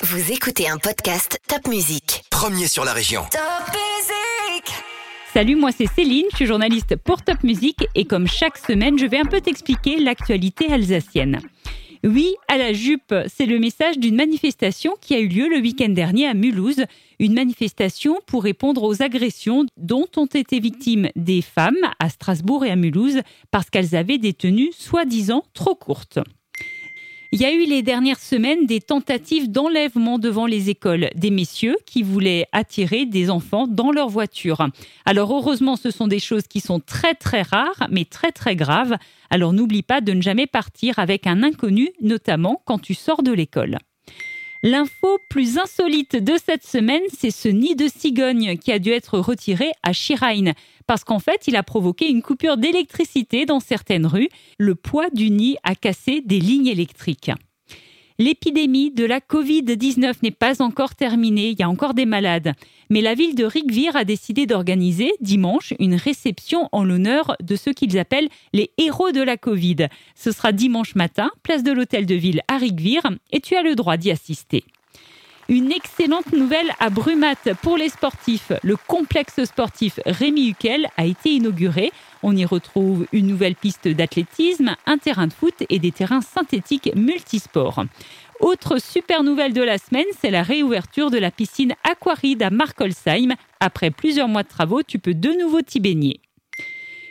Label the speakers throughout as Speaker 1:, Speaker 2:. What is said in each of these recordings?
Speaker 1: Vous écoutez un podcast Top Music.
Speaker 2: Premier sur la région.
Speaker 1: Top Music
Speaker 3: Salut, moi c'est Céline, je suis journaliste pour Top Music et comme chaque semaine, je vais un peu t'expliquer l'actualité alsacienne. Oui, à la jupe, c'est le message d'une manifestation qui a eu lieu le week-end dernier à Mulhouse. Une manifestation pour répondre aux agressions dont ont été victimes des femmes à Strasbourg et à Mulhouse parce qu'elles avaient des tenues soi-disant trop courtes. Il y a eu les dernières semaines des tentatives d'enlèvement devant les écoles des messieurs qui voulaient attirer des enfants dans leur voiture. Alors heureusement, ce sont des choses qui sont très très rares, mais très très graves. Alors n'oublie pas de ne jamais partir avec un inconnu, notamment quand tu sors de l'école. L'info plus insolite de cette semaine, c'est ce nid de cigogne qui a dû être retiré à Chirain, parce qu'en fait, il a provoqué une coupure d'électricité dans certaines rues. Le poids du nid a cassé des lignes électriques. L'épidémie de la Covid-19 n'est pas encore terminée, il y a encore des malades. Mais la ville de Rigvir a décidé d'organiser dimanche une réception en l'honneur de ceux qu'ils appellent les héros de la Covid. Ce sera dimanche matin, place de l'hôtel de ville à Rigvir, et tu as le droit d'y assister. Une excellente nouvelle à Brumat pour les sportifs. Le complexe sportif Rémi Huquel a été inauguré. On y retrouve une nouvelle piste d'athlétisme, un terrain de foot et des terrains synthétiques multisports. Autre super nouvelle de la semaine, c'est la réouverture de la piscine Aquaride à Markolsheim. Après plusieurs mois de travaux, tu peux de nouveau t'y baigner.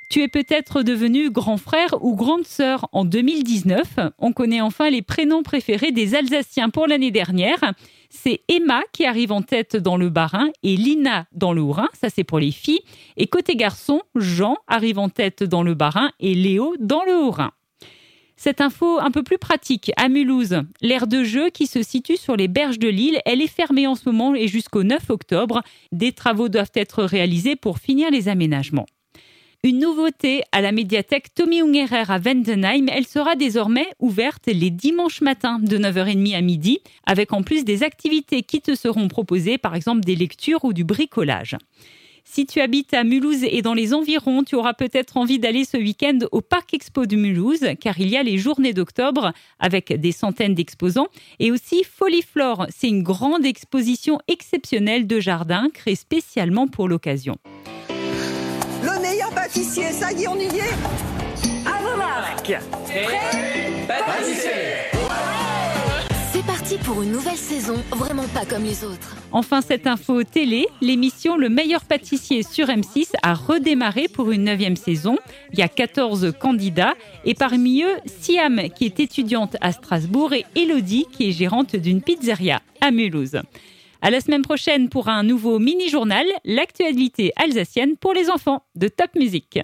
Speaker 3: Tu es peut-être devenu grand frère ou grande sœur en 2019. On connaît enfin les prénoms préférés des Alsaciens pour l'année dernière. C'est Emma qui arrive en tête dans le Bas-Rhin et Lina dans le Haut-Rhin, ça c'est pour les filles. Et côté garçon, Jean arrive en tête dans le Bas-Rhin et Léo dans le Haut-Rhin. Cette info un peu plus pratique à Mulhouse, l'aire de jeu qui se situe sur les berges de l'île, elle est fermée en ce moment et jusqu'au 9 octobre. Des travaux doivent être réalisés pour finir les aménagements. Une nouveauté à la médiathèque Tommy Ungerer à Wendenheim, elle sera désormais ouverte les dimanches matins de 9h30 à midi, avec en plus des activités qui te seront proposées, par exemple des lectures ou du bricolage. Si tu habites à Mulhouse et dans les environs, tu auras peut-être envie d'aller ce week-end au Parc Expo de Mulhouse, car il y a les journées d'octobre avec des centaines d'exposants, et aussi Foliflore, c'est une grande exposition exceptionnelle de jardins créée spécialement pour l'occasion.
Speaker 4: Pâtissier, ça y est, on y est À vos marques
Speaker 1: C'est parti pour une nouvelle saison, vraiment pas comme les autres.
Speaker 3: Enfin, cette info télé, l'émission Le meilleur pâtissier sur M6 a redémarré pour une neuvième saison. Il y a 14 candidats et parmi eux, Siam qui est étudiante à Strasbourg et Elodie qui est gérante d'une pizzeria à Mulhouse. À la semaine prochaine pour un nouveau mini-journal, l'actualité alsacienne pour les enfants de Top Music.